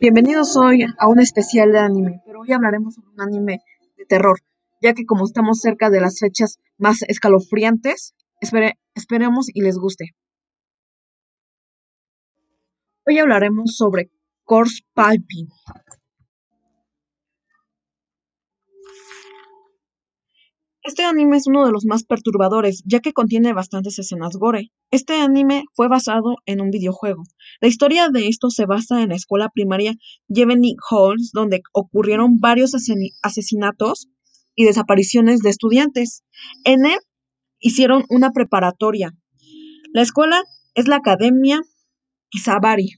Bienvenidos hoy a un especial de anime, pero hoy hablaremos sobre un anime de terror, ya que como estamos cerca de las fechas más escalofriantes, espere- esperemos y les guste. Hoy hablaremos sobre Corpse Painting. Este anime es uno de los más perturbadores, ya que contiene bastantes escenas gore. Este anime fue basado en un videojuego. La historia de esto se basa en la escuela primaria Jeveny Halls, donde ocurrieron varios asesinatos y desapariciones de estudiantes. En él hicieron una preparatoria. La escuela es la Academia Kisabari.